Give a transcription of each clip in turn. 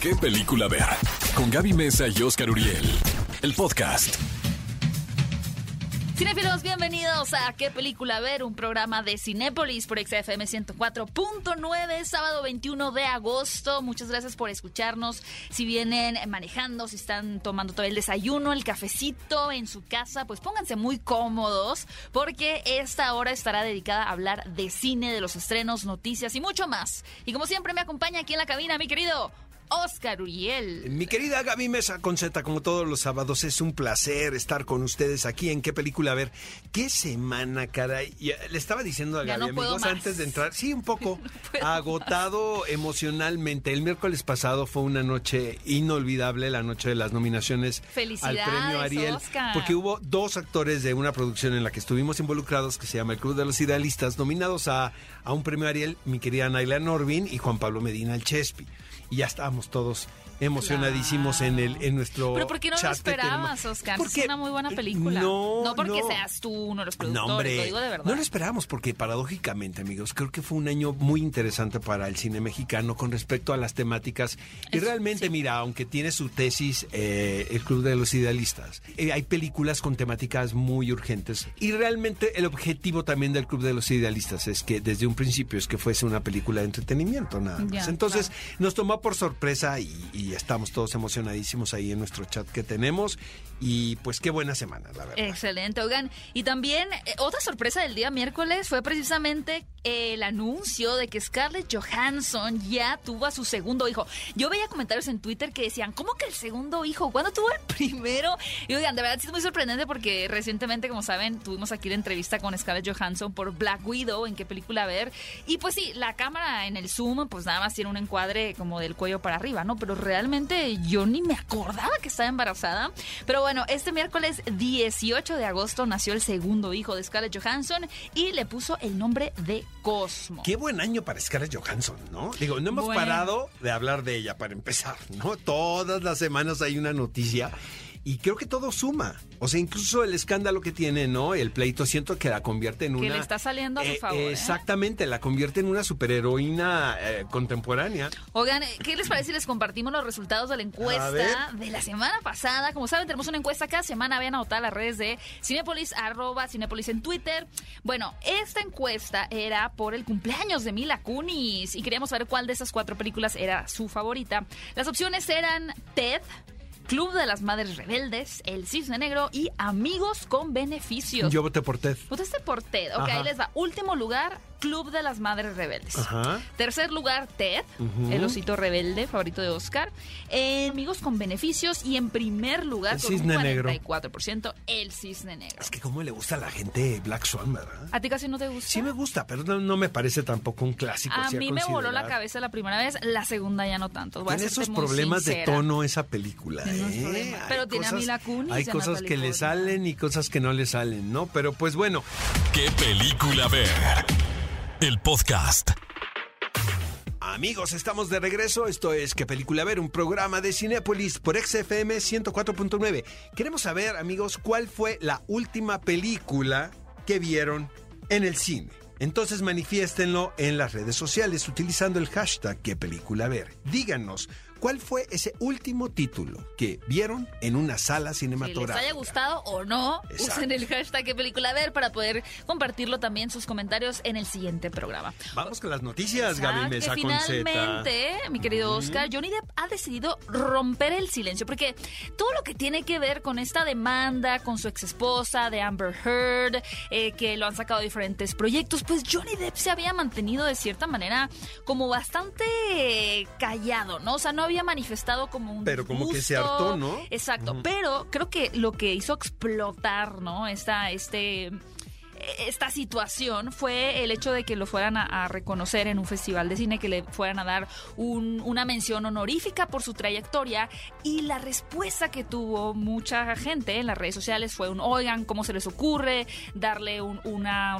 ¿Qué película ver? Con Gaby Mesa y Oscar Uriel. El podcast. Cinefilos, bienvenidos a ¿Qué película ver? Un programa de Cinépolis por XFM 104.9, sábado 21 de agosto. Muchas gracias por escucharnos. Si vienen manejando, si están tomando todo el desayuno, el cafecito en su casa, pues pónganse muy cómodos porque esta hora estará dedicada a hablar de cine, de los estrenos, noticias y mucho más. Y como siempre me acompaña aquí en la cabina mi querido Oscar Uriel. Mi querida Gaby Mesa Conceta, como todos los sábados, es un placer estar con ustedes aquí en qué película. A ver, qué semana, caray. Ya, le estaba diciendo a Ya Gaby, no amigos, antes de entrar, sí, un poco agotado emocionalmente. El miércoles pasado fue una noche inolvidable, la noche de las nominaciones al premio Ariel, Oscar. porque hubo dos actores de una producción en la que estuvimos involucrados, que se llama El Club de los Idealistas, nominados a, a un premio Ariel, mi querida Naila Norvin y Juan Pablo Medina el Chespi. Y ya estábamos todos emocionadísimos en el en nuestro Pero ¿por qué no lo esperabas, Oscar? Porque- es una muy buena película. No, porque no. seas tú uno de los productores, No, hombre, lo digo de verdad. no lo esperábamos porque paradójicamente, amigos, creo que fue un año muy interesante para el cine mexicano con respecto a las temáticas. Y realmente, sí. mira, aunque tiene su tesis eh, el Club de los Idealistas, eh, hay películas con temáticas muy urgentes. Y realmente el objetivo también del Club de los Idealistas es que desde un principio es que fuese una película de entretenimiento, nada más. Ya, Entonces, nos tomó por sorpresa y, y estamos todos emocionadísimos ahí en nuestro chat que tenemos. Y pues qué buena semana, la verdad. Excelente, oigan. Y también eh, otra sorpresa del día miércoles fue precisamente el anuncio de que Scarlett Johansson ya tuvo a su segundo hijo. Yo veía comentarios en Twitter que decían, ¿cómo que el segundo hijo? ¿Cuándo tuvo el primero? Y oigan, de verdad sí es muy sorprendente porque recientemente, como saben, tuvimos aquí la entrevista con Scarlett Johansson por Black Widow, en qué película ver. Y pues sí, la cámara en el Zoom, pues nada más tiene un encuadre como del cuello para arriba, ¿no? Pero realmente yo ni me acordaba que estaba embarazada. Pero bueno, este miércoles 18 de agosto nació el segundo hijo de Scarlett Johansson y le puso el nombre de Cosmo. Qué buen año para Scarlett Johansson, ¿no? Digo, no hemos Bueno. parado de hablar de ella para empezar, ¿no? Todas las semanas hay una noticia y creo que todo suma. O sea, incluso el escándalo que tiene, ¿no? El pleito, siento que la convierte en Que una... le está saliendo a su Eh, favor, ¿eh? Exactamente, la convierte en una superheroína eh, contemporánea. Oigan, ¿qué les parece si les compartimos los resultados de la encuesta de la semana pasada? Como saben, tenemos una encuesta cada semana. Vayan a las redes de Cinepolis, arroba Cinepolis en Twitter. Bueno, esta encuesta era por el cumpleaños de Mila Kunis y queríamos saber cuál de esas cuatro películas era su favorita. Las opciones eran Ted, Club de las Madres Rebeldes, El Cisne Negro y Amigos con Beneficios. Yo voté por Ted. Votaste por Ted. Ok, Ajá. ahí les va. Último lugar, Club de las Madres Rebeldes. Ajá. Tercer lugar, Ted, el osito rebelde, favorito de Oscar. Eh, amigos con beneficios. Y en primer lugar, El con un cisne negro. 44%, el cisne negro. Es que cómo le gusta a la gente Black Swan, ¿verdad? ¿A ti casi no te gusta? Sí me gusta, pero no, no me parece tampoco un clásico. A mí me voló la cabeza la primera vez, la segunda ya no tanto. Voy a Tiene esos problemas de tono esa película, ¿eh? Hay Pero tiene a Mila Kunis Hay cosas que le salen y cosas que no le salen, ¿no? Pero pues bueno, ¿Qué película ver? El podcast. amigos, estamos de regreso. Esto es ¿Qué película ver? Un programa de Cinépolis por XFM 104.9. Queremos saber, amigos, cuál fue la última película que vieron en el cine. Entonces manifiéstenlo en las redes sociales utilizando el hashtag ¿Qué película ver? Díganos, ¿cuál fue ese último título que vieron en una sala Si les cinematográfica? haya gustado o no, Exacto. usen el hashtag que película ver para poder compartirlo también sus comentarios en el siguiente programa. Vamos con las noticias, Exacto, Gaby Mesa que con Z. finalmente, mi querido Oscar, Johnny Depp ha decidido romper el silencio porque todo lo que tiene que ver con esta demanda con su ex esposa de Amber Heard, eh, que lo han sacado de diferentes proyectos, pues Johnny Depp se había mantenido de cierta manera como bastante callado, ¿no? O sea, no había manifestado como un Pero como que se hartó, ¿no? Exacto, pero creo que lo que hizo explotar, ¿no? Esta, este esta situación fue el hecho de que lo fueran a, reconocer en un festival de cine, que le fueran a dar un- una mención honorífica por su trayectoria y la respuesta que tuvo mucha gente en las redes sociales fue un, oigan, ¿cómo se les ocurre darle un,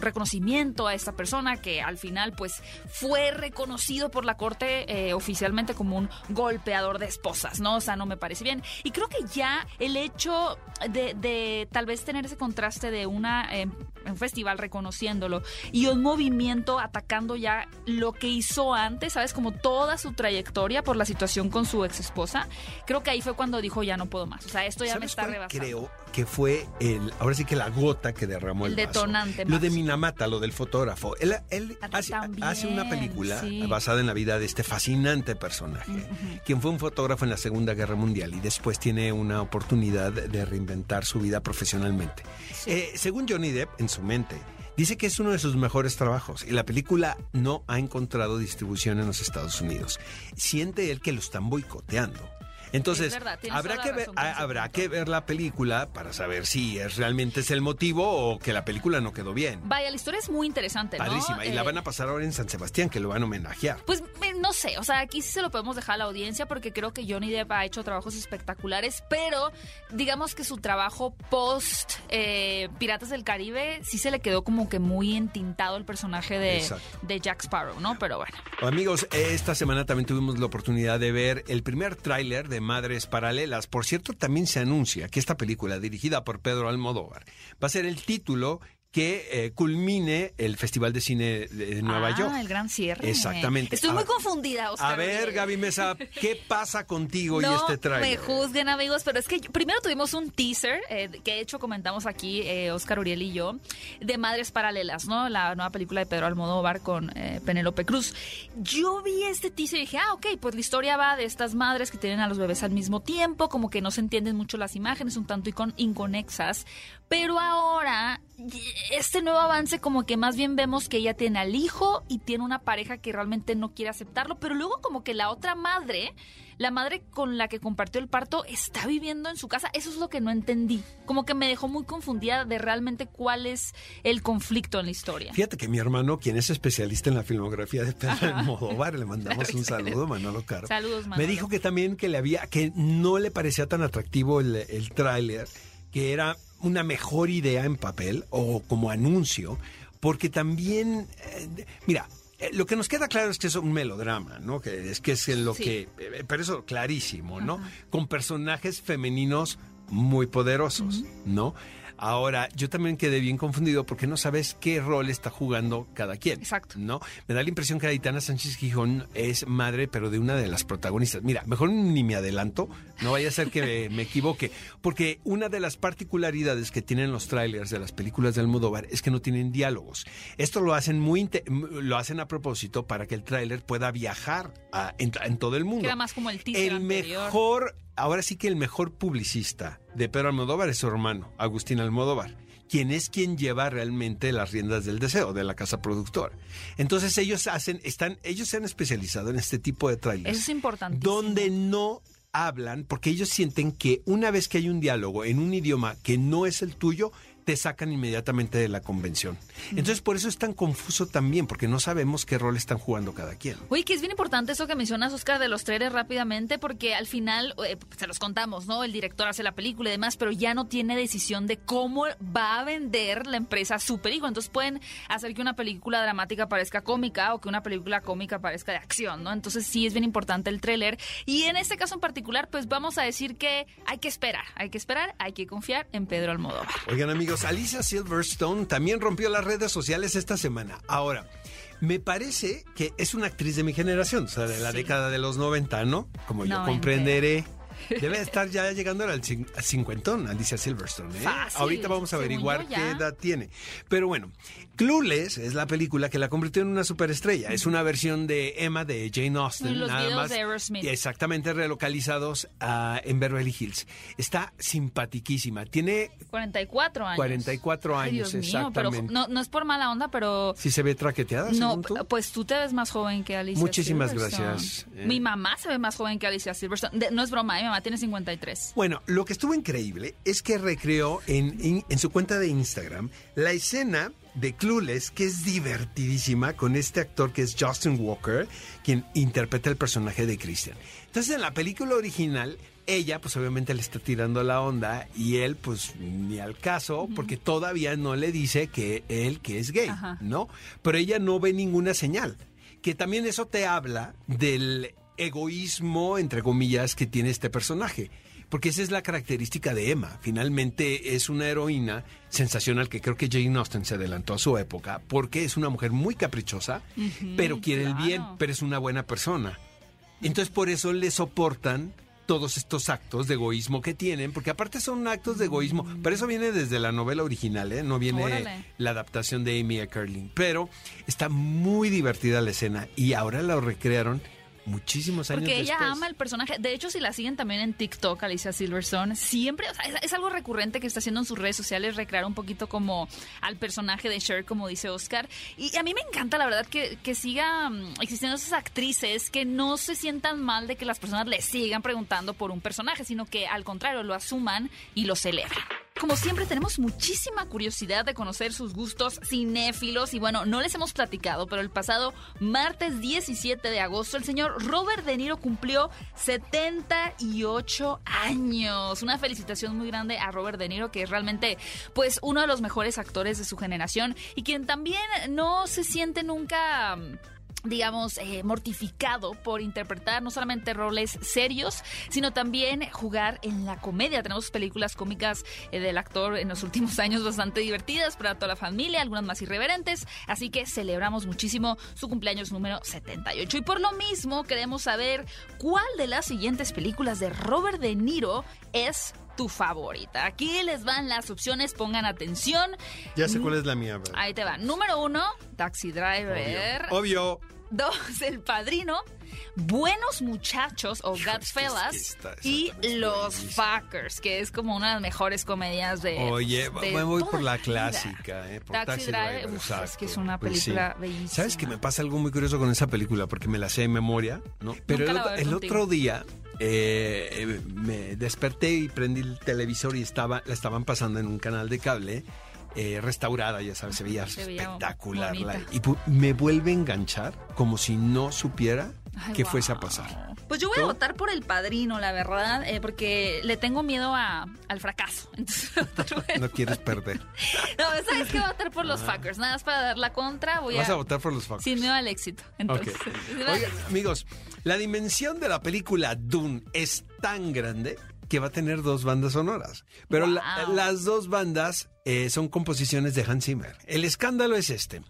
reconocimiento a esta persona que al final pues fue reconocido por la corte eh, oficialmente como un golpeador de esposas, ¿no? O sea, no me parece bien. Y creo que ya el hecho de, tal vez tener ese contraste de una eh, un festival reconociéndolo y un movimiento atacando ya lo que hizo antes, ¿sabes? Como toda su trayectoria por la situación con su ex esposa. Creo que ahí fue cuando dijo ya no puedo más. O sea, esto ya me ¿Sabes está rebasando. Creo que fue el, ahora sí que la gota que derramó el, El vaso. detonante, Lo de. Minamata, lo del fotógrafo. Él, él hace, una película sí. basada en la vida de este fascinante personaje, quien fue un fotógrafo en la Segunda Guerra Mundial y después tiene una oportunidad de reinventar su vida profesionalmente. Eh, según Johnny Depp, en su mente, Dice que es uno de sus mejores trabajos y la película no ha encontrado distribución en los Estados Unidos. Siente él que lo están boicoteando. Entonces, verdad, habrá que ver, razón con a- ese habrá que ver la película para saber si es realmente es el motivo o que la película no quedó bien. Vaya, la historia es muy interesante, ¿no? Padrísima. Y la Eh, van a pasar ahora en San Sebastián, que lo van a homenajear. Pues eh, no sé, o sea, aquí sí se lo podemos dejar a la audiencia porque creo que Johnny Depp ha hecho trabajos espectaculares, pero digamos que su trabajo post eh, Piratas del Caribe sí se le quedó como que muy entintado el personaje de, de Jack Sparrow, ¿no? Pero bueno. Amigos, esta semana también tuvimos la oportunidad de ver el primer tráiler de Madres Paralelas. Por cierto, también se anuncia que esta película, dirigida por Pedro Almodóvar, va a ser el título que eh, culmine el Festival de Cine de Nueva ah, York. el gran cierre. Exactamente. Estoy A- muy confundida, Oscar. A ver. Gaby Mesa, ¿qué pasa contigo y no este me tráiler? juzguen amigos, pero es que primero tuvimos un teaser eh, que de hecho comentamos aquí eh, Oscar Uriel y yo de Madres Paralelas, ¿no? La nueva película de Pedro Almodóvar con eh, Penélope Cruz. Yo vi este teaser y dije, ah, ok, pues la historia va de estas madres que tienen a los bebés al mismo tiempo, como que no se entienden mucho las imágenes, un tanto icon- inconexas, pero ahora este nuevo avance como que más bien vemos que ella tiene al hijo y tiene una pareja que realmente no quiere aceptarlo, pero luego como que la otra madre, la madre con la que compartió el parto, está viviendo en su casa. Eso es lo que no entendí. Como que me dejó muy confundida de realmente cuál es el conflicto en la historia. Fíjate que mi hermano, quien es especialista en la filmografía de Pedro Almodóvar, le mandamos un saludo, Manolo Caro. Saludos, Me Manolo. dijo que también que le había, que no le parecía tan atractivo el, el tráiler, que era una mejor idea en papel o como anuncio, porque también, eh, mira, eh, lo que nos queda claro es que es un melodrama, ¿no? Que es que es en lo Sí. que, eh, pero eso clarísimo, ¿no? Con personajes femeninos muy poderosos, ¿no? Ahora, yo también quedé bien confundido porque no sabes qué rol está jugando cada quien. Exacto. ¿no? Me da la impresión que Aitana Sánchez Gijón es madre, pero de una de las protagonistas. Mira, mejor ni me adelanto, no vaya a ser que me, me equivoque, porque una de las particularidades que tienen los trailers de las películas de Almodóvar es que no tienen diálogos. Esto lo hacen muy lo hacen a propósito para que el tráiler pueda viajar a- en, en todo el mundo. Que era más como el teaser El anterior. mejor, ahora sí que el mejor publicista de Pedro Almodóvar es su hermano, Agustín Almodóvar, quien es quien lleva realmente las riendas del deseo de la casa productora. Entonces ellos hacen, están, ellos se han especializado en este tipo de trailers. Eso es importante. Donde no hablan, porque ellos sienten que una vez que hay un diálogo en un idioma que no es el tuyo, te sacan inmediatamente de la convención. Entonces por eso es tan confuso también, porque no sabemos qué rol están jugando cada quien. Oye, que es bien importante eso que mencionas, Oscar, de los trailers rápidamente, porque al final, eh, se los contamos, ¿no? El director hace la película y demás, pero ya no tiene decisión de cómo va a vender la empresa su película. Entonces pueden hacer que una película dramática parezca cómica o que una película cómica parezca de acción, ¿no? Entonces sí es bien importante el tráiler. Y en este caso en particular, pues vamos a decir que hay que esperar, hay que esperar, hay que confiar en Pedro Almodóvar. Oigan amigos, Alicia Silverstone también rompió las redes sociales esta semana. Ahora, me parece que es una actriz de mi generación, o sea, de la Sí. década de los 90, ¿no? Como yo comprenderé. Debe estar ya llegando al cin- al cincuentón, Alicia Silverstone. ¿eh? Fácil, Ahorita vamos a averiguar qué edad tiene. Pero bueno, Clueless es la película que la convirtió en una superestrella. Es una versión de Emma de Jane Austen. Los nada más. de Aerosmith. Exactamente, relocalizados ah, en Beverly Hills. Está simpatiquísima. Tiene 44 años. 44 Ay, años, mío, pero exactamente. no, no es por mala onda, pero Si se ve traqueteada, No, tú. pues tú te ves más joven que Alicia Muchísimas Silverstone. gracias, eh. Mi mamá se ve más joven que Alicia Silverstone. De- no es broma, ¿eh? mi mamá tiene 53. Bueno, lo que estuvo increíble es que recreó en, en- en su cuenta de Instagram la escena de Clueless, que es divertidísima, con este actor que es Justin Walker, quien interpreta el personaje de Christian. Entonces, en la película original, ella, pues obviamente le está tirando la onda y él, pues ni al caso, porque todavía no le dice que él que es gay, Ajá. ¿no? Pero ella no ve ninguna señal. Que también eso te habla del egoísmo, entre comillas, que tiene este personaje. Porque esa es la característica de Emma. Finalmente es una heroína sensacional que creo que Jane Austen se adelantó a su época, porque es una mujer muy caprichosa, pero quiere el bien, pero es una buena persona. Entonces por eso le soportan todos estos actos de egoísmo que tienen, porque aparte son actos de egoísmo, pero eso viene desde la novela original, ¿eh? no viene Órale. la adaptación de Amy Carlin, pero está muy divertida la escena y ahora la recrearon muchísimos años Porque ella después. ama el personaje. De hecho, si la siguen también en TikTok, Alicia Silverstone, siempre, o sea, es, es algo recurrente que está haciendo en sus redes sociales, recrear un poquito como al personaje de Cher, como dice Oscar. Y a mí me encanta, la verdad, que, que siga mm, existiendo esas actrices que no se sientan mal de que las personas le sigan preguntando por un personaje, sino que al contrario, lo asuman y lo celebren. Como siempre, tenemos muchísima curiosidad de conocer sus gustos cinéfilos y bueno, no les hemos platicado, pero el pasado martes 17 de agosto el señor Robert De Niro cumplió 78 años. Una felicitación muy grande a Robert De Niro, que es realmente pues uno de los mejores actores de su generación y quien también no se siente nunca digamos, eh, mortificado por interpretar no solamente roles serios, sino también jugar en la comedia. Tenemos películas cómicas eh, del actor en los últimos años bastante divertidas para toda la familia, algunas más irreverentes, así que celebramos muchísimo su cumpleaños número 78. Y por lo mismo queremos saber cuál de las siguientes películas de Robert De Niro es tu favorita. Aquí les van las opciones, pongan atención. Ya sé cuál es la mía, ¿verdad? Ahí te va. Número uno, Taxi Driver. Obvio. Dos, El Padrino. Buenos Muchachos o Godfellas. y Los. Fuckers, que es como una de las mejores comedias de. Oye, de me voy por la clásica, ¿eh? Por Taxi Driver, uf, es que es una Pues sí. película bellísima. ¿Sabes que me pasa algo muy curioso con esa película? Porque me la sé de memoria, ¿no? Pero el, otro día eh, eh, me desperté y prendí el televisor y estaba, la estaban pasando en un canal de cable. eh, restaurada, ya sabes, se veía Se veía espectacular. la- y me vuelve a enganchar como si no supiera Ay, que fuese a pasar. Pues yo voy a votar por el padrino, la verdad, eh, porque le tengo miedo a, al fracaso. Entonces. No quieres perder. no, ¿sabes qué? Voy a votar por los fuckers. Nada más para dar la contra. Voy Vas a a, votar por los Fox. sin miedo al éxito. Entonces, Oigan, amigos, la dimensión de la película Dune es tan grande que va a tener dos bandas sonoras. Pero la- las dos bandas eh, son composiciones de Hans Zimmer. El escándalo es este.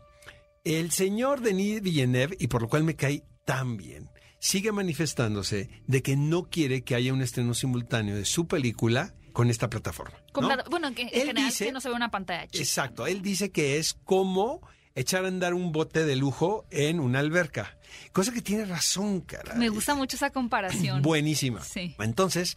El señor Denis Villeneuve, y por lo cual me cae tan bien, sigue manifestándose de que no quiere que haya un estreno simultáneo de su película con esta plataforma. Con ¿no? plata- Bueno, que en Él general dice- que no se ve una pantalla chica. Exacto, él dice que es como echar a andar un bote de lujo en una alberca. Cosa que tiene razón, cara. Me gusta mucho esa comparación. Buenísima. Sí. Entonces,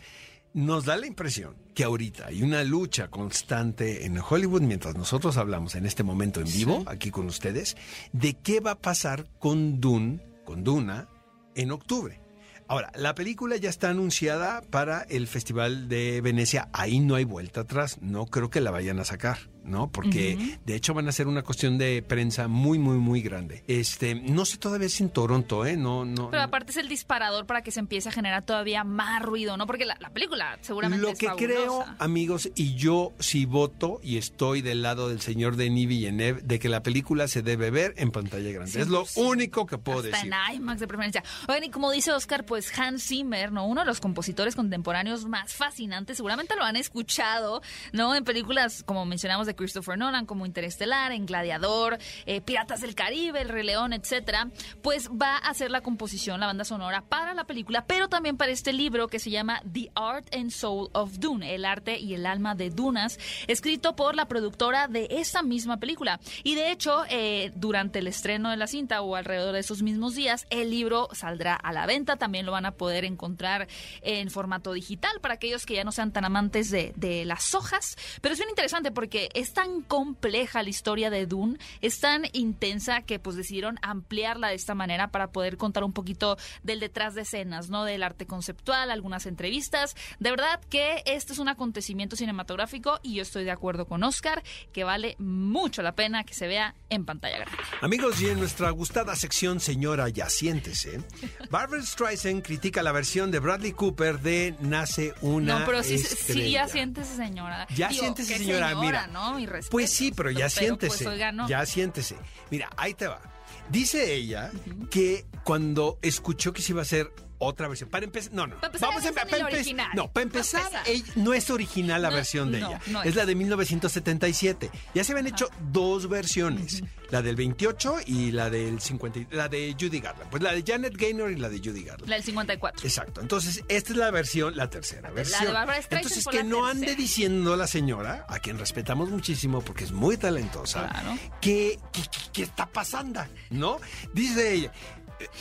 nos da la impresión que ahorita hay una lucha constante en Hollywood mientras nosotros hablamos en este momento en vivo, aquí con ustedes, de qué va a pasar con Dune, con Duna, en octubre. Ahora, la película ya está anunciada para el Festival de Venecia. Ahí no hay vuelta atrás. No creo que la vayan a sacar, ¿no? Porque de hecho van a ser una cuestión de prensa muy, muy, muy grande. Este, no sé todavía si en Toronto, ¿eh? No, no. Pero aparte es el disparador para que se empiece a generar todavía más ruido, ¿no? Porque la, la película seguramente Lo es que creo, amigos, y yo sí voto y estoy del lado del señor Denis Villeneuve, de que la película se debe ver en pantalla grande. es lo 100%. único que puedo Hasta decir. en IMAX de preferencia. Oigan, y como dice Oscar, pues Hans Zimmer, ¿no? Uno de los compositores contemporáneos más fascinantes, seguramente lo han escuchado, ¿no? En películas, como mencionamos, de Christopher Nolan, como Interestelar, en Gladiador, eh, Piratas del Caribe, El Rey León, etcétera. Pues va a hacer la composición, la banda sonora para la película, pero también para este libro que se llama The Art and Soul of Dune, el arte y el alma de Dunas, escrito por la productora de esta misma película. Y de hecho, eh, durante el estreno de la cinta o alrededor de esos mismos días, el libro saldrá a la venta. También lo van a poder encontrar en formato digital para aquellos que ya no sean tan amantes de, de las hojas. Pero es bien interesante porque es tan compleja la historia de Dune, es tan intensa que pues decidieron ampliarla de esta manera para poder contar un poquito del detrás de escenas, ¿no? Del arte conceptual, algunas entrevistas. De verdad que este es un acontecimiento cinematográfico y yo estoy de acuerdo con Oscar que vale mucho la pena que se vea en pantalla grande. Amigos, y en nuestra gustada sección, señora, ya siéntese. Barbara Streisand critica la versión de Bradley Cooper de Nace una no, pero sí, sí, ya siéntese, señora. Ya Digo, siéntese, qué señora, mira. ¿no? Mi respeto. Pues sí, pero ya siéntese. Pues, oiga, no. Ya siéntese. Mira, ahí te va. Dice ella que cuando escuchó que se iba a hacer otra versión. Para empezar, no, no. Para empezar, Vamos a esa empe- ni para la empe- original. No, para Para empezar, empezar. ella- no es original la No, versión de no, ella. no es. es. la de 1977. Ya se habían hecho dos versiones, la del 28 y la del 50, y- la de Judy Garland. Pues la de Janet Gaynor y la de Judy Garland. La del 54. Exacto. Entonces, esta es la versión, la tercera de versión. Barbra Streisand Entonces, que la no ande tercera. diciendo la señora, a quien respetamos muchísimo porque es muy talentosa, Claro. que, que- que- que está pasando, ¿no? Dice ella,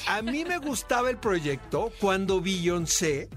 a mí me gustaba el proyecto cuando Beyoncé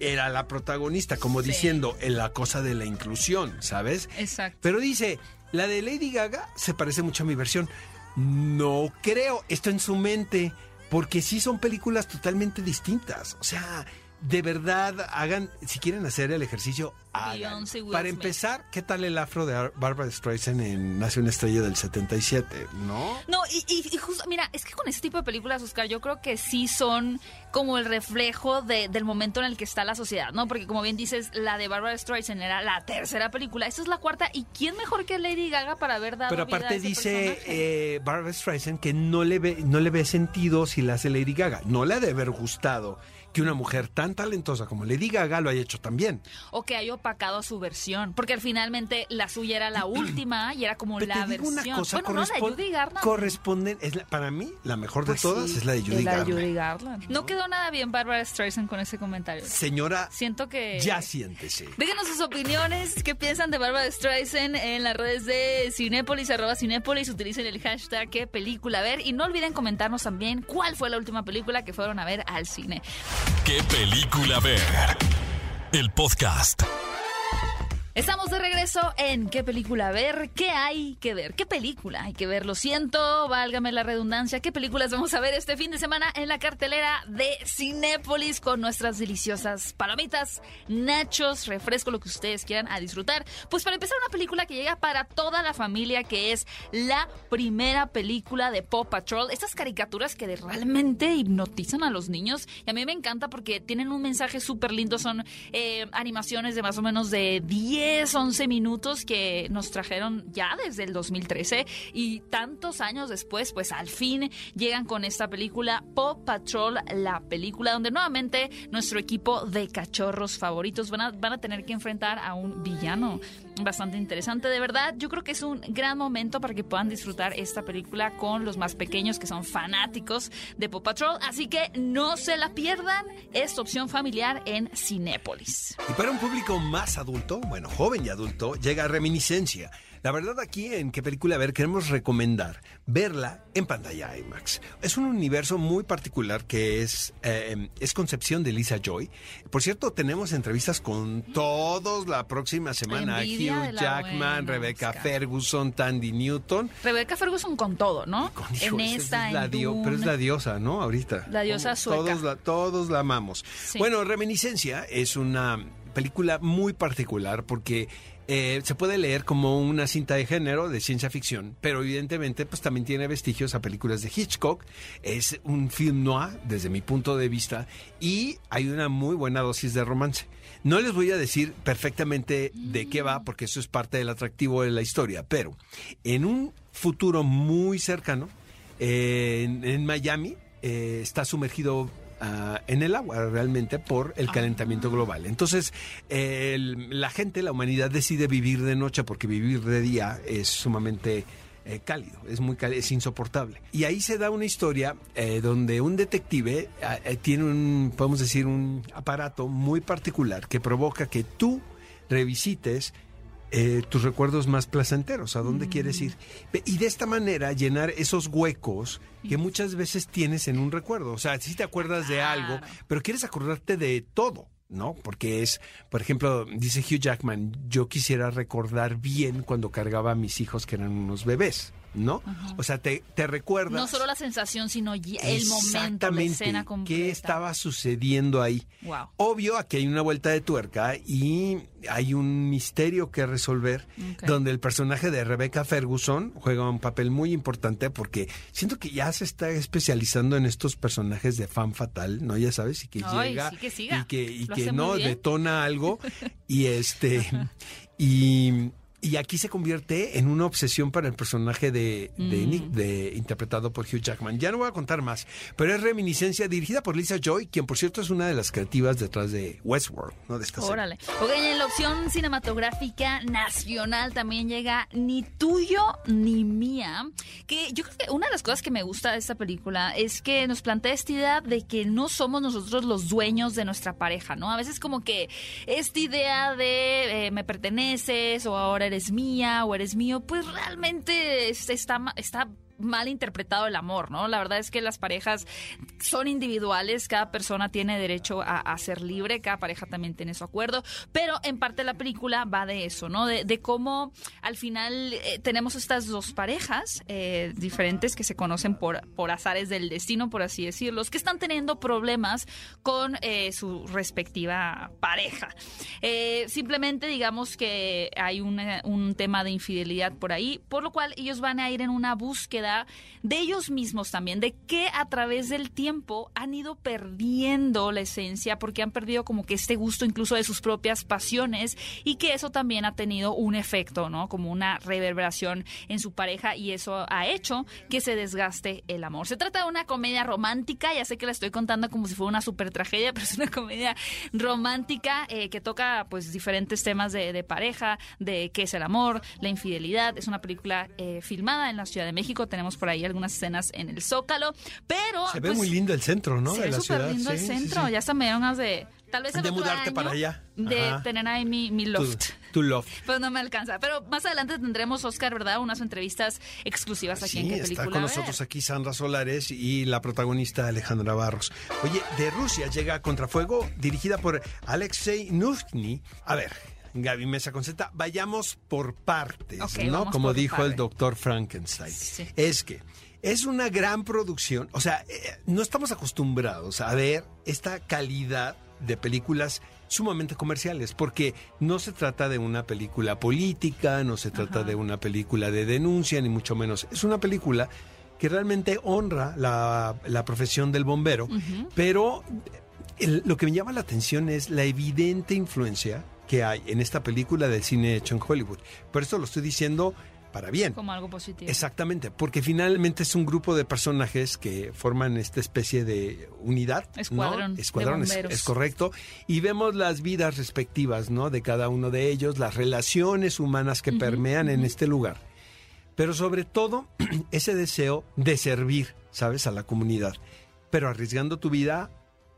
era la protagonista, como Sí. diciendo en la cosa de la inclusión, ¿sabes? Exacto. Pero dice, la de Lady Gaga se parece mucho a mi versión. No creo, esto en su mente, porque sí son películas totalmente distintas. O sea, de verdad, hagan, si quieren hacer el ejercicio, hagan. Para empezar, ¿qué tal el afro de Ar- Barbara Streisand en Nace una estrella del 77? ¿No? No, y, y- y justo, mira, es que con ese tipo de películas, Oscar, yo creo que sí son como el reflejo de- del momento en el que está la sociedad, ¿no? Porque como bien dices, la de Barbara Streisand era la tercera película, esta es la cuarta, ¿y quién mejor que Lady Gaga para haber dado Pero vida a aparte ese dice eh, Barbara Streisand que no le, ve, no le ve sentido si la hace Lady Gaga. No le ha de haber gustado que una mujer tan talentosa como Lady Gaga lo haya hecho también. O que haya opacado su versión, porque finalmente la suya era la última y era como Pero la te digo versión. una cosa, bueno, no, la Judy Garland. corresponden, es la- para mí, la mejor Pues de todas sí, es la de Judy la de Garland. Judy Garland. No quedó nada bien Barbara Streisand con ese comentario. Señora, Siento que... ya siéntese. Déjenos sus opiniones, qué piensan de Barbara Streisand en las redes de Cinépolis, arroba Cinépolis, utilicen el hashtag qué película ver y no olviden comentarnos también cuál fue la última película que fueron a ver al cine. ¿Qué película ver? El podcast. Estamos de regreso en ¿Qué película ver? ¿Qué hay que ver? ¿Qué película hay que ver? Lo siento, válgame la redundancia. ¿Qué películas vamos a ver este fin de semana en la cartelera de Cinépolis con nuestras deliciosas palomitas, nachos, refresco, lo que ustedes quieran a disfrutar? Pues para empezar, una película que llega para toda la familia, que es la primera película de Paw Patrol. Estas caricaturas que realmente hipnotizan a los niños. Y a mí me encanta porque tienen un mensaje súper lindo. Son eh, animaciones de más o menos de 10, 11 minutos que nos trajeron ya desde el 2013 y tantos años después, pues al fin llegan con esta película Paw Patrol, la película donde nuevamente nuestro equipo de cachorros favoritos van a, van a tener que enfrentar a un villano bastante interesante. De verdad, yo creo que es un gran momento para que puedan disfrutar esta película con los más pequeños que son fanáticos de Paw Patrol. Así que no se la pierdan. Esta opción familiar en Cinépolis. Y para un público más adulto, bueno, joven y adulto, llega Reminiscencia. La verdad aquí en qué película ver queremos recomendar verla en pantalla IMAX. Es un universo muy particular que es, eh, es concepción de Lisa Joy. Por cierto, tenemos entrevistas con todos la próxima semana. Envidia Hugh Jackman, Rebecca Oscar. Ferguson, Tandy Newton. Rebecca Ferguson con todo, ¿no? Con- en hijo, esta, es la en dio- pero es la diosa, ¿no? Ahorita. La diosa Como sueca. Todos la, todos la amamos. Sí. Bueno, Reminiscencia es una película muy particular porque eh, se puede leer como una cinta de género de ciencia ficción, pero evidentemente pues también tiene vestigios a películas de Hitchcock. Es un film noir desde mi punto de vista y hay una muy buena dosis de romance. No les voy a decir perfectamente de qué va, porque eso es parte del atractivo de la historia, pero en un futuro muy cercano, eh, en, en Miami, eh, está sumergido ah, en el agua realmente por el calentamiento global. Entonces, el- la gente, la humanidad decide vivir de noche porque vivir de día es sumamente eh, cálido, es muy cálido, es insoportable. Y ahí se da una historia eh, donde un detective ah, eh, tiene un, podemos decir, un aparato muy particular que provoca que tú revisites eh, tus recuerdos más placenteros, a dónde quieres ir. Ve- Y de esta manera llenar esos huecos que muchas veces tienes en un recuerdo. O sea, si te acuerdas de algo, pero quieres acordarte de todo. ¿No? Porque es, por ejemplo, dice Hugh Jackman, yo quisiera recordar bien cuando cargaba a mis hijos que eran unos bebés, ¿no? O sea, te, te recuerdas. No solo la sensación, sino ya el momento, la escena completa. ¿Qué estaba sucediendo ahí? Wow. Obvio, aquí hay una vuelta de tuerca y hay un misterio que resolver donde el personaje de Rebecca Ferguson juega un papel muy importante porque siento que ya se está especializando en estos personajes de fan fatal, ¿no? Ya sabes, y que Ay, llega sí que siga. y que, y que no detona algo y este y Y aquí se convierte en una obsesión para el personaje de, de Mm. Nick, de, interpretado por Hugh Jackman. Ya no voy a contar más, pero es reminiscencia dirigida por Lisa Joy, quien por cierto es una de las creativas detrás de Westworld, ¿no? De esta serie. Órale. Ok, en la opción cinematográfica nacional también llega Ni tuyo ni mía. Que yo creo que una de las cosas que me gusta de esta película es que nos plantea esta idea de que no somos nosotros los dueños de nuestra pareja, ¿no? A veces como que esta idea de eh, me perteneces o ahora eres mía o eres mío, pues realmente es- está, está mal interpretado el amor, ¿no? La verdad es que las parejas son individuales, cada persona tiene derecho a, ser libre, cada pareja también tiene su acuerdo, pero en parte la película va de eso, ¿no? De, cómo al final eh, tenemos estas dos parejas eh, diferentes que se conocen por, por azares del destino, por así decirlo, que están teniendo problemas con eh, su respectiva pareja. Simplemente digamos que hay un tema de infidelidad por ahí, por lo cual ellos van a ir en una búsqueda de ellos mismos también, de que a través del tiempo han ido perdiendo la esencia porque han perdido como que este gusto incluso de sus propias pasiones y que eso también ha tenido un efecto, ¿no? Como una reverberación en su pareja y eso ha hecho que se desgaste el amor. Se trata de una comedia romántica, ya sé que la estoy contando como si fuera una super tragedia, pero es una comedia romántica eh, que toca pues diferentes temas de, pareja, de qué es el amor, la infidelidad. Es una película eh, filmada en la Ciudad de México, tenemos por ahí algunas escenas en el Zócalo, pero... Se ve pues, muy lindo el centro, ¿no? se de ve súper lindo el Sí, sí, centro, sí. ya hasta me dieron de... Tal vez el De mudarte año, para allá. De Ajá. tener ahí mi, mi Tu, loft. tu love. Pues no me alcanza. Pero más adelante tendremos, Oscar, ¿verdad? Unas entrevistas exclusivas aquí en Sí, qué está película con ver. nosotros aquí Sandra Solares y la protagonista Alejandra Barros. Oye, de Rusia llega Contrafuego, dirigida por Alexei Nuzhny. A ver, Gaby Mesa Conceta, vayamos por partes, ¿no? Como dijo el doctor Frankenstein. Sí. Es que es una gran producción, o sea, eh, no estamos acostumbrados a ver esta calidad de películas sumamente comerciales, porque no se trata de una película política, no se trata Ajá. de una película de denuncia, ni mucho menos. Es una película que realmente honra la, la profesión del bombero, pero el- lo que me llama la atención es la evidente influencia que hay en esta película del cine hecho en Hollywood. Por eso lo estoy diciendo para bien. Como algo positivo. Exactamente, porque finalmente es un grupo de personajes que forman esta especie de unidad. ¿no? Escuadrón de Escuadrón, es correcto. Y vemos las vidas respectivas, ¿no? De cada uno de ellos, las relaciones humanas que permean en este lugar. Pero sobre todo, ese deseo de servir, ¿sabes? A la comunidad. Pero arriesgando tu vida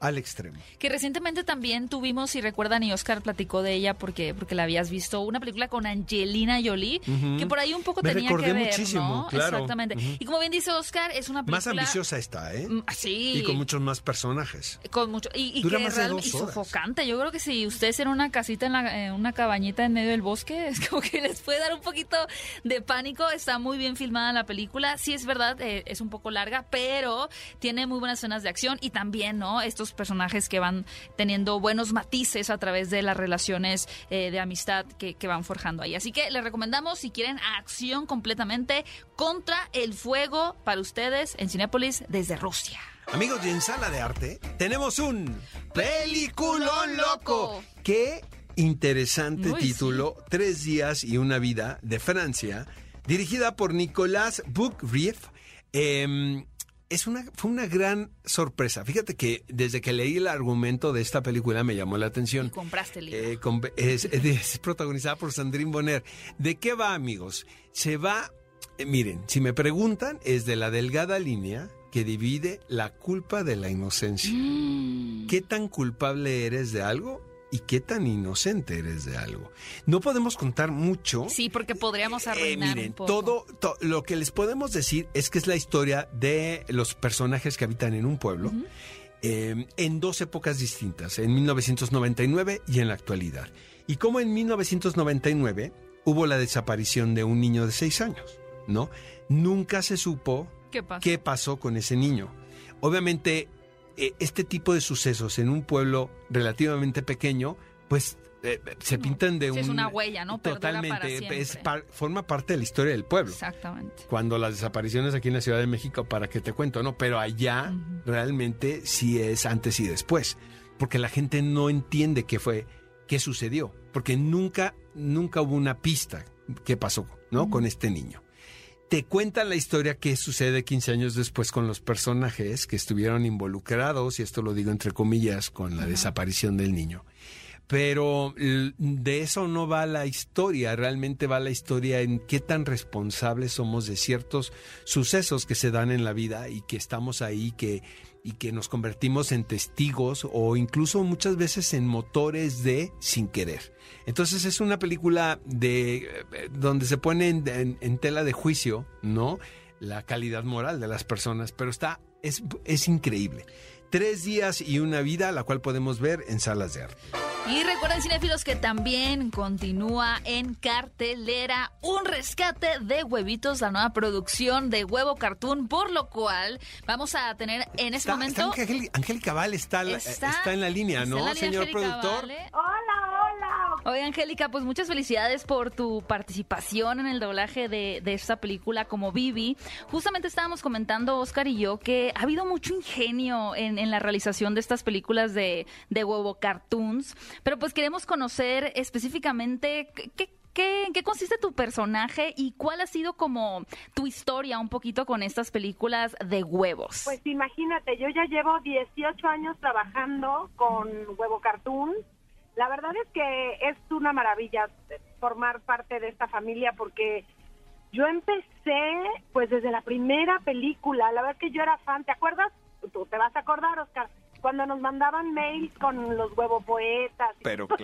al extremo. Que recientemente también tuvimos, si recuerdan, y Oscar platicó de ella porque, porque la habías visto, una película con Angelina Jolie, Ujú. que por ahí un poco Me tenía recordé que ver, muchísimo, ¿no? claro. Exactamente. Ujú. Y como bien dice Oscar, es una película... Más ambiciosa está, ¿eh? Mm, Sí. Y con muchos más personajes. Con mucho, y, y Dura que más de dos y horas. sofocante. Yo creo que si ustedes en una casita, en la, en una cabañita en medio del bosque, es como que les puede dar un poquito de pánico. Está muy bien filmada la película. Sí, es verdad, eh, es un poco larga, pero tiene muy buenas escenas de acción y también, ¿no? Estos personajes que van teniendo buenos matices a través de las relaciones eh, de amistad que, que van forjando ahí. Así que les recomendamos, si quieren acción completamente, contra el fuego para ustedes en Cinépolis desde Rusia. Amigos, y en Sala de Arte tenemos un peliculón loco. Qué interesante título, Tres días y una vida de Francia, dirigida por Nicolas Boukrief. Eh, es una, fue una gran sorpresa. Fíjate que desde que leí el argumento de esta película me llamó la atención. Y compraste el libro. Eh, con- es, es protagonizada por Sandrine Bonner. ¿De qué va, amigos? Se va, eh, miren, si me preguntan, es de la delgada línea que divide la culpa de la inocencia. Mm. ¿Qué tan culpable eres de algo y qué tan inocente eres de algo? No podemos contar mucho. Sí, porque podríamos Eh, arruinar miren, un poco. todo, to- lo que les podemos decir es que es la historia de los personajes que habitan en un pueblo eh, en dos épocas distintas, en 1999 y en la actualidad. Y como en 1999 hubo la desaparición de un niño de seis años, ¿no? Nunca se supo qué pasó con ese niño. Obviamente, eh, este tipo de sucesos en un pueblo relativamente pequeño, pues eh, se pintan de Sí, un... es una huella, ¿no? Para Totalmente, es par- forma parte de la historia del pueblo. Exactamente. Cuando las desapariciones aquí en la Ciudad de México, para que te cuento, ¿no? Pero allá realmente sí es antes y después, porque la gente no entiende qué fue, qué sucedió, porque nunca, nunca hubo una pista qué pasó, ¿no? Con este niño. Te cuentan la historia que sucede 15 años después con los personajes que estuvieron involucrados, y esto lo digo entre comillas, con la desaparición del niño. Pero de eso no va la historia, realmente va la historia en qué tan responsables somos de ciertos sucesos que se dan en la vida y que estamos ahí, que y que nos convertimos en testigos o incluso muchas veces en motores de sin querer. Entonces es una película de eh, donde se pone en, tela de juicio, ¿no? La calidad moral de las personas, pero está es, es increíble. Tres días y una vida, la cual podemos ver en salas de arte. Y recuerden, cinéfilos, que también continúa en cartelera un rescate de huevitos, la nueva producción de Huevo Cartoon, por lo cual vamos a tener en este Está- momento... está Angélica- Val está, la- está, en la línea, está ¿no, en la línea señor productor? Vale. Hola. Oye, Angélica, pues muchas felicidades por tu participación en el doblaje de, esta película como Vivi. Justamente estábamos comentando, Oscar y yo, que ha habido mucho ingenio en, la realización de estas películas de, de huevo cartoons, pero pues queremos conocer específicamente qué... qué- ¿En qué consiste tu personaje y cuál ha sido como tu historia un poquito con estas películas de huevos? Pues imagínate, yo ya llevo 18 años trabajando con Huevo Cartoon. La verdad es que es una maravilla formar parte de esta familia porque yo empecé pues desde la primera película. La verdad es que yo era fan. ¿Te acuerdas? Tú te vas a acordar, Oscar. Cuando nos mandaban mails con los huevo poetas. y Pero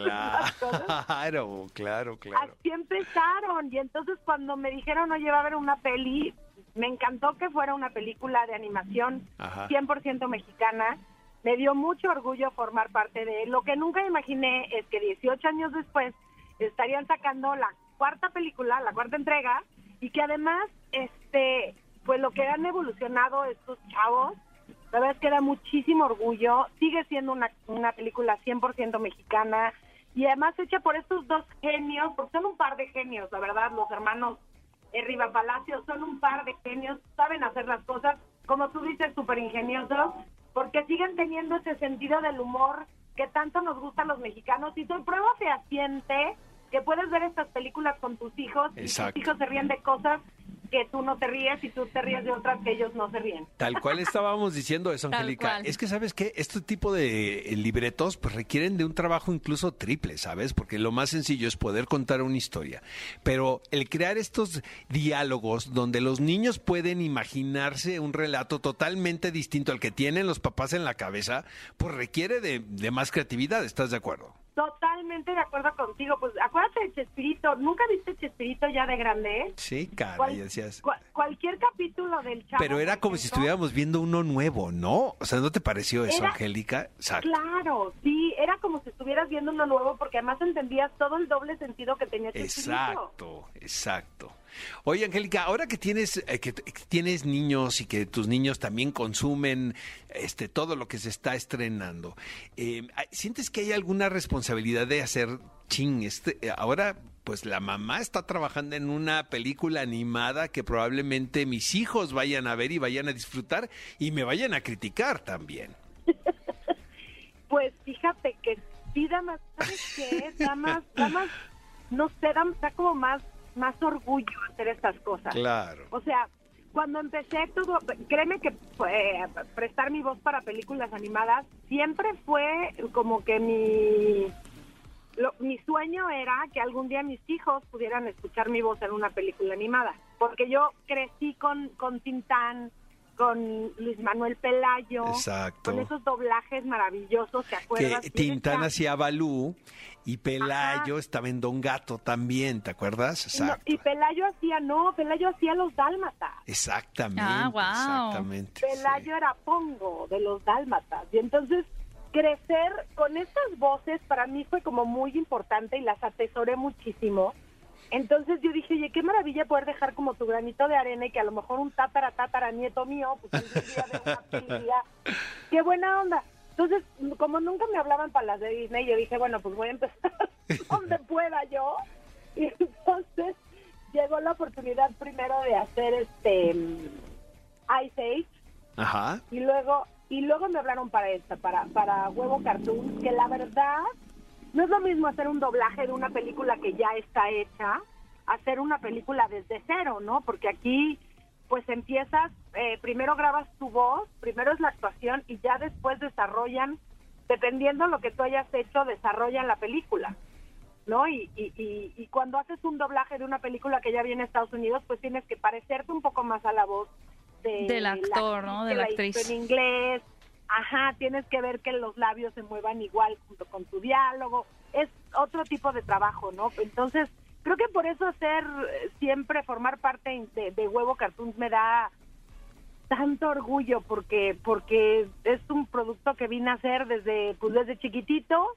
claro, claro, claro. Así empezaron. Y entonces cuando me dijeron, oye, va a haber una peli, me encantó que fuera una película de animación Ajá. 100% mexicana. Me dio mucho orgullo formar parte de él. Lo que nunca imaginé es que 18 años después estarían sacando la cuarta película, la cuarta entrega, y que además, este, pues lo que han evolucionado estos chavos, la verdad es que da muchísimo orgullo. Sigue siendo una, una película 100% mexicana y además hecha por estos dos genios, porque son un par de genios, la verdad, los hermanos Riva Palacios son un par de genios, saben hacer las cosas, como tú dices, súper ingeniosos, porque siguen teniendo ese sentido del humor que tanto nos gusta a los mexicanos. Y soy prueba fehaciente que puedes ver estas películas con tus hijos y Exacto. tus hijos se ríen de cosas que tú no te ríes y tú te ríes de otras que ellos no se ríen. Tal cual estábamos diciendo eso, Angélica. Es que, ¿sabes qué? Este tipo de eh, libretos pues requieren de un trabajo incluso triple, ¿sabes? Porque lo más sencillo es poder contar una historia. Pero el crear estos diálogos donde los niños pueden imaginarse un relato totalmente distinto al que tienen los papás en la cabeza, pues requiere de, de más creatividad, ¿estás de acuerdo? Totalmente de acuerdo contigo. Pues acuérdate de Chespirito. ¿Nunca viste Chespirito ya de grande? Sí, cara, Cual- decías... cua- cualquier capítulo del chavo. Pero era como si estuviéramos viendo uno nuevo, ¿no? O sea, ¿no te pareció eso, Era- Angélica? Exacto. Claro, sí, era como si estuvieras viendo uno nuevo porque además entendías todo el doble sentido que tenía Chespirito. Exacto, exacto. Oye, Angélica, ahora que tienes eh, que, tienes niños y que tus niños también consumen este todo lo que se está estrenando, eh, ¿sientes que hay alguna responsabilidad de hacer ching? Este, eh, ahora, pues la mamá está trabajando en una película animada que probablemente mis hijos vayan a ver y vayan a disfrutar y me vayan a criticar también. Pues fíjate que sí da más, ¿sabes qué? Da más, da más, no sé, da como más, más orgullo hacer estas cosas. Claro. O sea, cuando empecé todo, créeme que eh, prestar mi voz para películas animadas siempre fue como que mi lo- mi sueño era que algún día mis hijos pudieran escuchar mi voz en una película animada, porque yo crecí con con Tintán, con Luis Manuel Pelayo, Exacto. con esos doblajes maravillosos, ¿te que acuerdas? ¿Quién Tintán hacía Balú y Pelayo Ajá. estaba en Don Gato también, ¿te acuerdas? No, Exacto. y Pelayo hacía, no, Pelayo hacía los dálmatas. Exactamente. Ah, guau. Exactamente. Pelayo era Pongo de los Dálmatas. Y entonces crecer con estas voces para mí fue como muy importante y las atesoré muchísimo. Entonces yo dije, oye, qué maravilla poder dejar como tu granito de arena y que a lo mejor un tatara tatara nieto mío, pues día de una qué buena onda. Entonces, como nunca me hablaban para las de Disney, yo dije, bueno, pues voy a empezar donde pueda yo. Y entonces llegó la oportunidad primero de hacer este Ice Age Ajá. y luego y luego me hablaron para esta, para para Huevo Cartoon, que la verdad no es lo mismo hacer un doblaje de una película que ya está hecha hacer una película desde cero, ¿no? Porque aquí pues empiezas, eh, primero grabas tu voz, primero es la actuación y ya después desarrollan, dependiendo lo que tú hayas hecho, desarrollan la película, ¿no? Y, y, y, y cuando haces un doblaje de una película que ya viene a Estados Unidos, pues tienes que parecerte un poco más a la voz de Del actor, la, ¿no? De la actriz. En inglés, ajá, tienes que ver que los labios se muevan igual junto con tu diálogo, es otro tipo de trabajo, ¿no? Entonces, creo que por eso hacer eh, siempre formar parte de, Huevo Cartoons me da tanto orgullo porque porque es un producto que vine a hacer desde pues desde chiquitito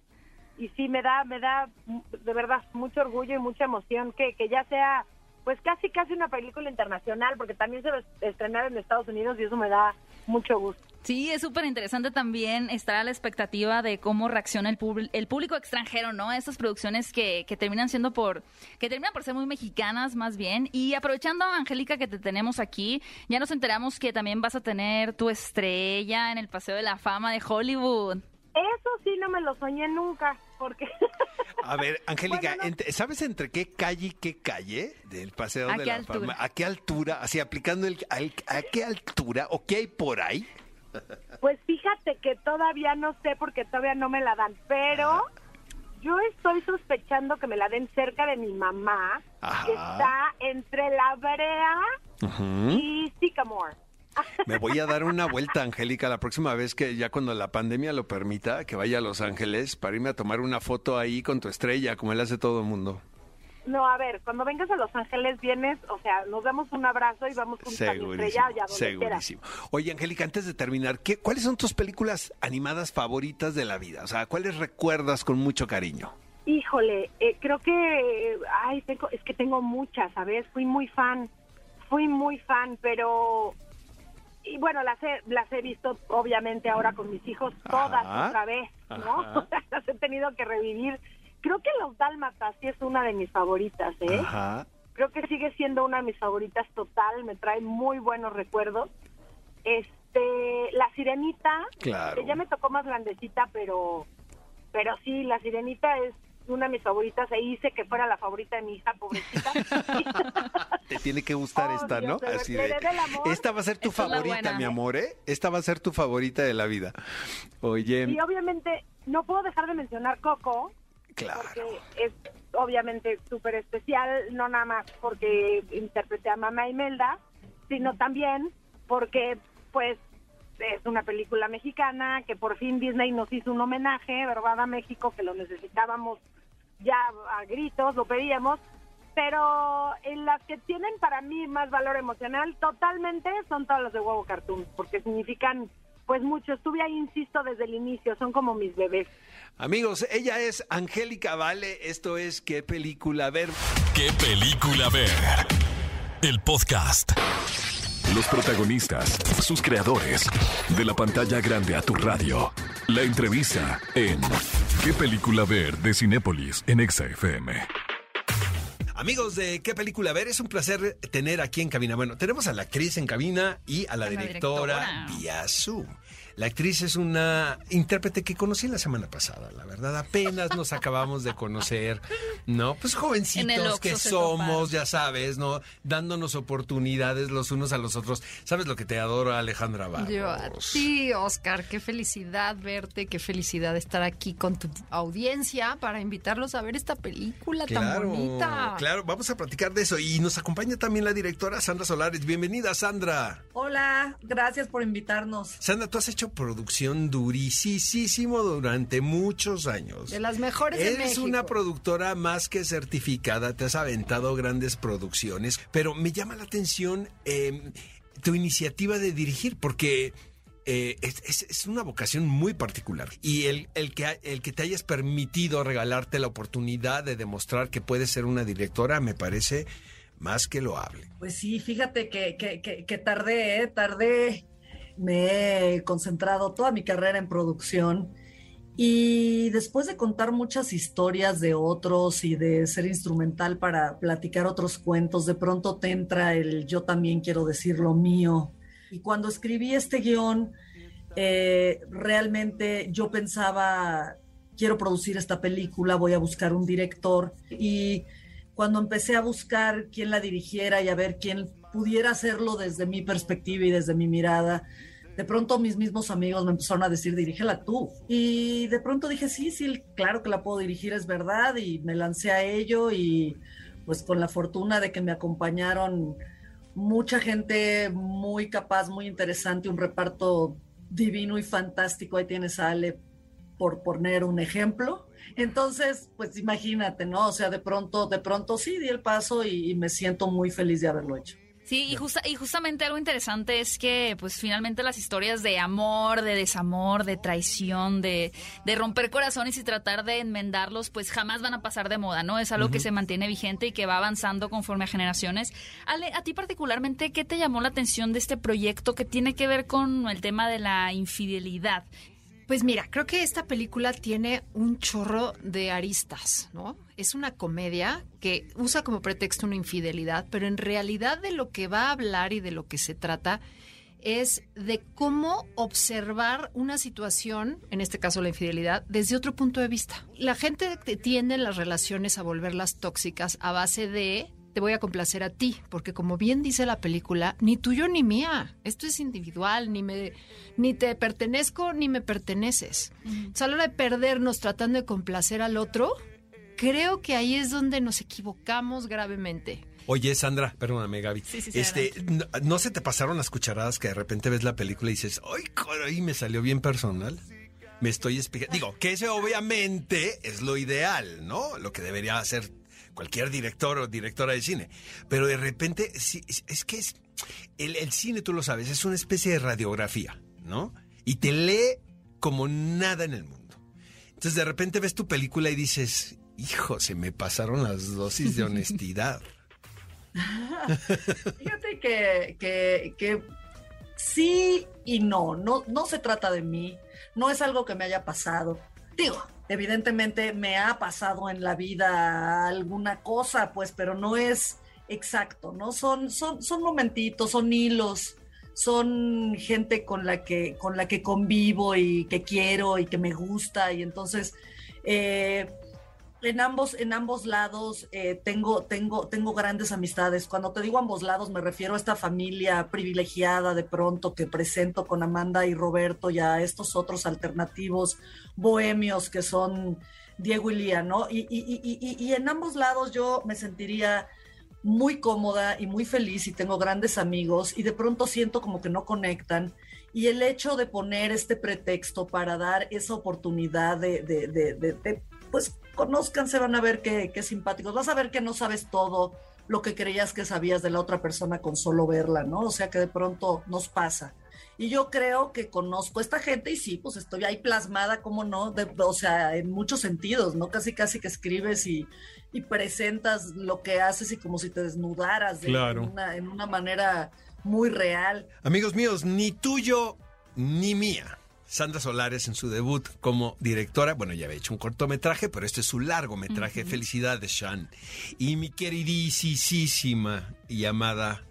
y sí me da me da de verdad mucho orgullo y mucha emoción que, que ya sea pues casi casi una película internacional porque también se va a estrenar en Estados Unidos y eso me da mucho gusto. Sí, es súper interesante también estar a la expectativa de cómo reacciona el, pub- el público extranjero, ¿no? A estas producciones que, que terminan siendo por, que terminan por ser muy mexicanas más bien. Y aprovechando, Angélica, que te tenemos aquí, ya nos enteramos que también vas a tener tu estrella en el Paseo de la Fama de Hollywood. Eso sí no me lo soñé nunca porque A ver, Angélica, Bueno, no. ent- ¿sabes entre qué calle y qué calle del Paseo ¿A de la altura? Fama? ¿A qué altura? Así aplicando el al- a qué altura o qué hay por ahí? Pues fíjate que todavía no sé porque todavía no me la dan, pero yo estoy sospechando que me la den cerca de mi mamá, Ajá. que está entre La Brea y Sycamore. Me voy a dar una vuelta, Angélica, la próxima vez que ya cuando la pandemia lo permita, que vaya a Los Ángeles para irme a tomar una foto ahí con tu estrella, como él hace todo el mundo. No, a ver, cuando vengas a Los Ángeles vienes, o sea, nos damos un abrazo y vamos juntos a mi estrella y a donde segurísimo. Oye, Angélica, antes de terminar, ¿qué, ¿cuáles son tus películas animadas favoritas de la vida? O sea, ¿cuáles recuerdas con mucho cariño? Híjole, eh, creo que, ay, tengo, es que tengo muchas, ¿sabes? Fui muy fan, fui muy fan, pero, y bueno, las he, las he visto obviamente ahora con mis hijos todas Ajá, otra vez, ¿no? las he tenido que revivir. Creo que Los Dálmatas sí es una de mis favoritas, ¿eh? Ajá. Creo que sigue siendo una de mis favoritas total, me trae muy buenos recuerdos. Este, La Sirenita, Claro. que ya me tocó más grandecita, pero pero sí, La Sirenita es una de mis favoritas e hice que fuera la favorita de mi hija, pobrecita. Te tiene que gustar Oh, esta, ¿no? Dios, le- Así de, esta va a ser tu favorita, mi amor, ¿eh? Esta va a ser tu favorita de la vida. Oye, y obviamente no puedo dejar de mencionar Coco, claro. porque es obviamente súper especial, no nada más porque interpreté a Mamá Imelda, sino también porque pues es una película mexicana que por fin Disney nos hizo un homenaje, ¿verdad? A México, que lo necesitábamos ya a gritos, lo pedíamos, pero en las que tienen para mí más valor emocional totalmente son todas las de Huevo Cartoon, porque significan pues mucho. Estuve ahí, insisto, desde el inicio, son como mis bebés. Amigos, ella es Angélica Vale. Esto es ¿Qué película ver? ¿Qué película ver? El podcast. Los protagonistas, sus creadores. De la pantalla grande a tu radio. La entrevista en ¿Qué película ver? de Cinépolis en Exa FM. Amigos de ¿Qué película ver? Es un placer tener aquí en cabina. Bueno, tenemos a la actriz en cabina y a la A la directora, directora. vía Zoom. La actriz es una intérprete que conocí la semana pasada, la verdad. Apenas nos acabamos de conocer, ¿no? Pues jovencitos que somos, ya sabes, ¿no? Dándonos oportunidades los unos a los otros. ¿Sabes lo que te adoro, Alejandra Barros? Yo a ti, Oscar, qué felicidad verte, qué felicidad estar aquí con tu audiencia para invitarlos a ver esta película tan bonita. Claro, vamos a platicar de eso. Y nos acompaña también la directora Sandra Solares. Bienvenida, Sandra. Hola, gracias por invitarnos. Sandra, tú has hecho producción durísimo durante muchos años. De las mejores de Eres México. una productora más que certificada, te has aventado grandes producciones, pero me llama la atención eh, tu iniciativa de dirigir, porque eh, es, es- es una vocación muy particular. Y el, el, que, el que te hayas permitido regalarte la oportunidad de demostrar que puedes ser una directora me parece más que loable. Pues sí, fíjate que, que, que, que tardé, ¿eh? tardé. Me he concentrado toda mi carrera en producción y después de contar muchas historias de otros y de ser instrumental para platicar otros cuentos, de pronto te entra el yo también quiero decir lo mío. Y cuando escribí este guion, eh, realmente yo pensaba, quiero producir esta película, voy a buscar un director y cuando empecé a buscar quién la dirigiera y a ver quién pudiera hacerlo desde mi perspectiva y desde mi mirada, de pronto mis mismos amigos me empezaron a decir, dirígela tú. Y de pronto dije, sí, sí, claro que la puedo dirigir, es verdad, y me lancé a ello y pues con la fortuna de que me acompañaron mucha gente muy capaz, muy interesante, un reparto divino y fantástico. Ahí tienes a Ale por poner un ejemplo. Entonces, pues imagínate, ¿no? O sea, de pronto, de pronto sí di el paso y, y me siento muy feliz de haberlo hecho. Sí, y, justa, y justamente algo interesante es que pues finalmente las historias de amor, de desamor, de traición, de, de romper corazones y tratar de enmendarlos, pues jamás van a pasar de moda, ¿no? Es algo que se mantiene vigente y que va avanzando conforme a generaciones. Ale, a ti particularmente, ¿qué te llamó la atención de este proyecto que tiene que ver con el tema de la infidelidad? Pues mira, creo que esta película tiene un chorro de aristas, ¿no? Es una comedia que usa como pretexto una infidelidad, pero en realidad de lo que va a hablar y de lo que se trata es de cómo observar una situación, en este caso la infidelidad, desde otro punto de vista. La gente tiende en las relaciones a volverlas tóxicas a base de te voy a complacer a ti, porque como bien dice la película, ni tuyo ni mía, esto es individual, ni me ni te pertenezco ni me perteneces. O sea, a la hora de perdernos tratando de complacer al otro, creo que ahí es donde nos equivocamos gravemente. Oye, Sandra, perdóname, Gaby. Sí, sí, sí, este, no, no se te pasaron las cucharadas que de repente ves la película y dices, ¡ay, y me salió bien personal! Me estoy explicando. Digo, que ese obviamente es lo ideal, ¿no? Lo que debería hacer cualquier director o directora de cine. Pero de repente, sí, es, es que es. El, el cine, tú lo sabes, es una especie de radiografía, ¿no? Y te lee como nada en el mundo. Entonces de repente ves tu película y dices, hijo, se me pasaron las dosis de honestidad. Fíjate que, que, que sí y no. no, no se trata de mí, no es algo que me haya pasado. Digo, evidentemente me ha pasado en la vida alguna cosa, pues, pero no es exacto, ¿no? Son, son, son momentitos, son hilos, son gente con la que, con la que convivo y que quiero y que me gusta. Y entonces, eh, en ambos, en ambos lados eh, tengo, tengo, tengo grandes amistades. Cuando te digo ambos lados, me refiero a esta familia privilegiada de pronto que presento con Amanda y Roberto y a estos otros alternativos bohemios que son Diego y Lía, ¿no? Y, y, y, y en ambos lados yo me sentiría muy cómoda y muy feliz y tengo grandes amigos y de pronto siento como que no conectan. Y el hecho de poner este pretexto para dar esa oportunidad de, de, de, de pues conozcan, se van a ver qué, qué simpáticos. Vas a ver que no sabes todo lo que creías que sabías de la otra persona con solo verla, ¿no? O sea que de pronto nos pasa. Y yo creo que conozco a esta gente y sí, pues estoy ahí plasmada, como no, de, o sea, en muchos sentidos, ¿no? Casi, casi que escribes y, y presentas lo que haces y como si te desnudaras de, Claro. en, una, en una manera muy real. Amigos míos, ni tuyo ni mía. Sandra Solares en su debut como directora, bueno, ya había hecho un cortometraje, pero este es su largometraje, Felicidades, Sean. Y mi queridísima y amada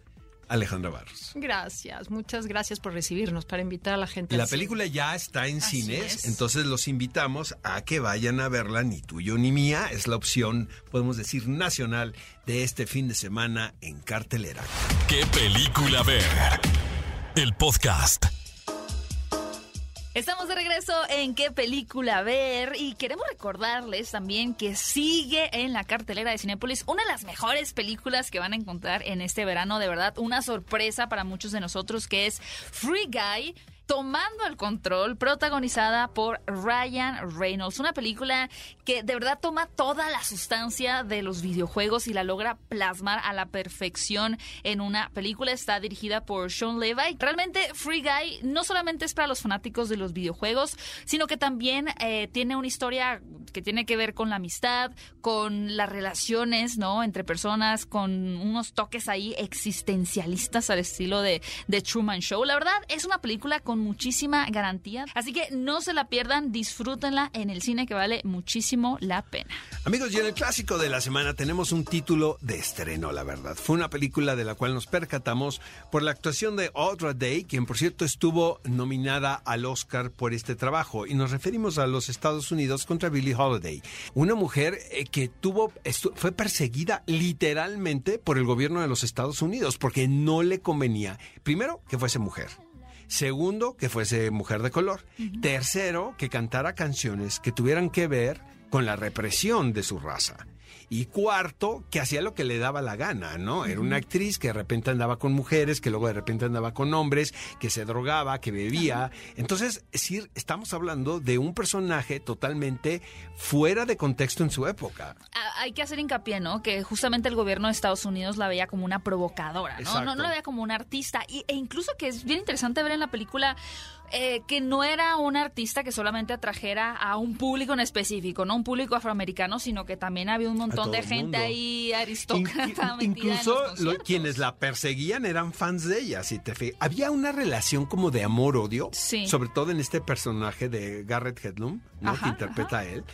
Alejandra Barros. Gracias, muchas gracias por recibirnos, para invitar a la gente. La cine. película ya está en Así cines, es. entonces los invitamos a que vayan a verla, ni tuyo ni mía, es la opción, podemos decir, nacional de este fin de semana en cartelera. ¿Qué película ver? El podcast. Estamos de regreso en qué película ver y queremos recordarles también que sigue en la cartelera de Cinépolis una de las mejores películas que van a encontrar en este verano, de verdad, una sorpresa para muchos de nosotros que es Free Guy. Tomando el control, protagonizada por Ryan Reynolds. Una película que de verdad toma toda la sustancia de los videojuegos y la logra plasmar a la perfección en una película. Está dirigida por Sean Levy. Realmente Free Guy no solamente es para los fanáticos de los videojuegos, sino que también eh, tiene una historia que tiene que ver con la amistad, con las relaciones, ¿no? Entre personas, con unos toques ahí existencialistas al estilo de, de Truman Show. La verdad, es una película con muchísima garantía. Así que no se la pierdan, disfrútenla en el cine que vale muchísimo la pena. Amigos, y en el clásico de la semana tenemos un título de estreno, la verdad. Fue una película de la cual nos percatamos por la actuación de Audra Day, quien por cierto estuvo nominada al Oscar por este trabajo. Y nos referimos a los Estados Unidos contra Billie Holiday, una mujer eh, que tuvo, fue perseguida literalmente por el gobierno de los Estados Unidos porque no le convenía, primero, que fuese mujer. Segundo, que fuese mujer de color. Tercero, que cantara canciones que tuvieran que ver con la represión de su raza. Y cuarto, que hacía lo que le daba la gana, ¿no? Era una actriz que de repente andaba con mujeres, que luego de repente andaba con hombres, que se drogaba, que bebía. Entonces, sí, estamos hablando de un personaje totalmente fuera de contexto en su época. Hay que hacer hincapié, ¿no? Que justamente el gobierno de Estados Unidos la veía como una provocadora, ¿no? No, no, la veía como una artista. Y, e incluso que es bien interesante ver en la película eh, que no era un artista que solamente atrajera a un público en específico, no un público afroamericano, sino que también había un montón de gente ahí aristócrata. incluso quienes la perseguían eran fans de ella, si te Había una relación como de amor-odio, sobre todo en este personaje de Garrett Hedlund, ¿no? que interpreta a él,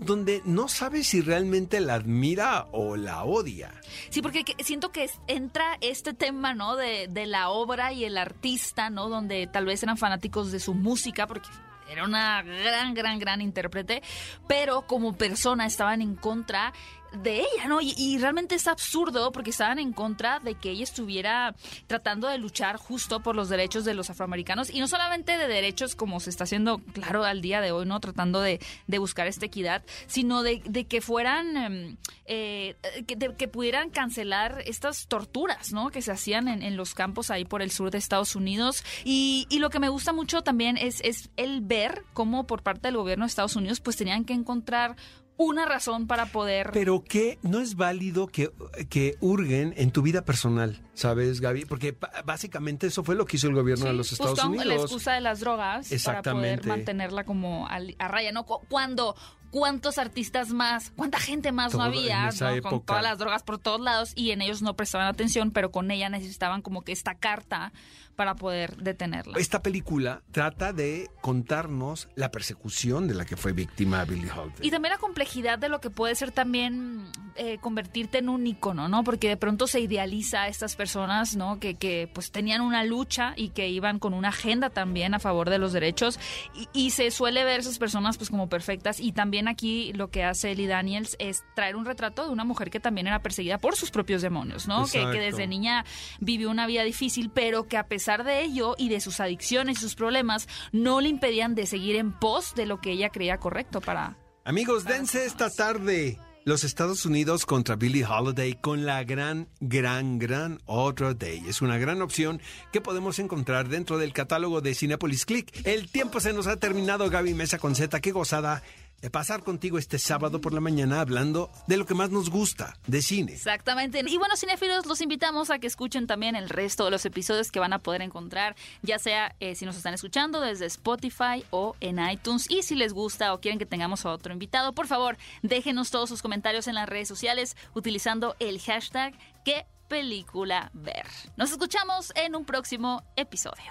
donde no sabes si realmente la admira o la odia. Sí, porque siento que entra este tema, ¿no? De, de la obra y el artista, ¿no? Donde tal vez eran fanáticos de su música, porque era una gran, gran, gran intérprete, pero como persona estaban en contra de ella, ¿no? Y, realmente es absurdo porque estaban en contra de que ella estuviera tratando de luchar justo por los derechos de los afroamericanos y no solamente de derechos como se está haciendo, claro, al día de hoy, ¿no? Tratando de, buscar esta equidad, sino de, que fueran, em, eh, que, pudieran cancelar estas torturas, ¿no? Que se hacían en, los campos ahí por el sur de Estados Unidos. Y, lo que me gusta mucho también es, es el ver cómo por parte del gobierno de Estados Unidos pues tenían que encontrar una razón para poder... Pero que no es válido que, que hurguen en tu vida personal, ¿sabes, Gaby? Porque básicamente eso fue lo que hizo el gobierno de los Estados Unidos. la excusa de las drogas para poder mantenerla como a, raya, ¿no? Cuando cuántos artistas más, cuánta gente más no había, con todas las drogas por todos lados y en ellos no prestaban atención, pero con ella necesitaban como que esta carta para poder detenerla. Esta película trata de contarnos la persecución de la que fue víctima Billie Holiday. Y también la complejidad de lo que puede ser también eh, convertirte en un icono, ¿no? Porque de pronto se idealiza a estas personas, ¿no? Que, que pues tenían una lucha y que iban con una agenda también a favor de los derechos y, y se suele ver esas personas pues como perfectas y también aquí lo que hace Ellie Daniels es traer un retrato de una mujer que también era perseguida por sus propios demonios, ¿no? Que, que desde niña vivió una vida difícil, pero que a pesar pesar de ello y de sus adicciones y sus problemas, no le impedían de seguir en pos de lo que ella creía correcto para... Amigos, dense esta tarde los Estados Unidos contra Billie Holiday con la gran, gran, gran Other Day. Es una gran opción que podemos encontrar dentro del catálogo de Cinepolis Click. El tiempo se nos ha terminado, Gaby Mesa con Z. Qué gozada pasar contigo este sábado por la mañana hablando de lo que más nos gusta, de cine. Exactamente. Y bueno, cinefilos, los invitamos a que escuchen también el resto de los episodios que van a poder encontrar, ya sea eh, si nos están escuchando desde Spotify o en iTunes. Y si les gusta o quieren que tengamos a otro invitado, por favor, déjenos todos sus comentarios en las redes sociales utilizando el hashtag que película ver. Nos escuchamos en un próximo episodio.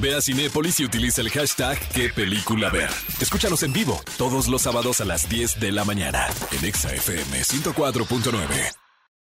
Ve a Cinépolis y utiliza el hashtag qué película ver. Escúchanos en vivo todos los sábados a las 10 de la mañana en ExaFM 104.9.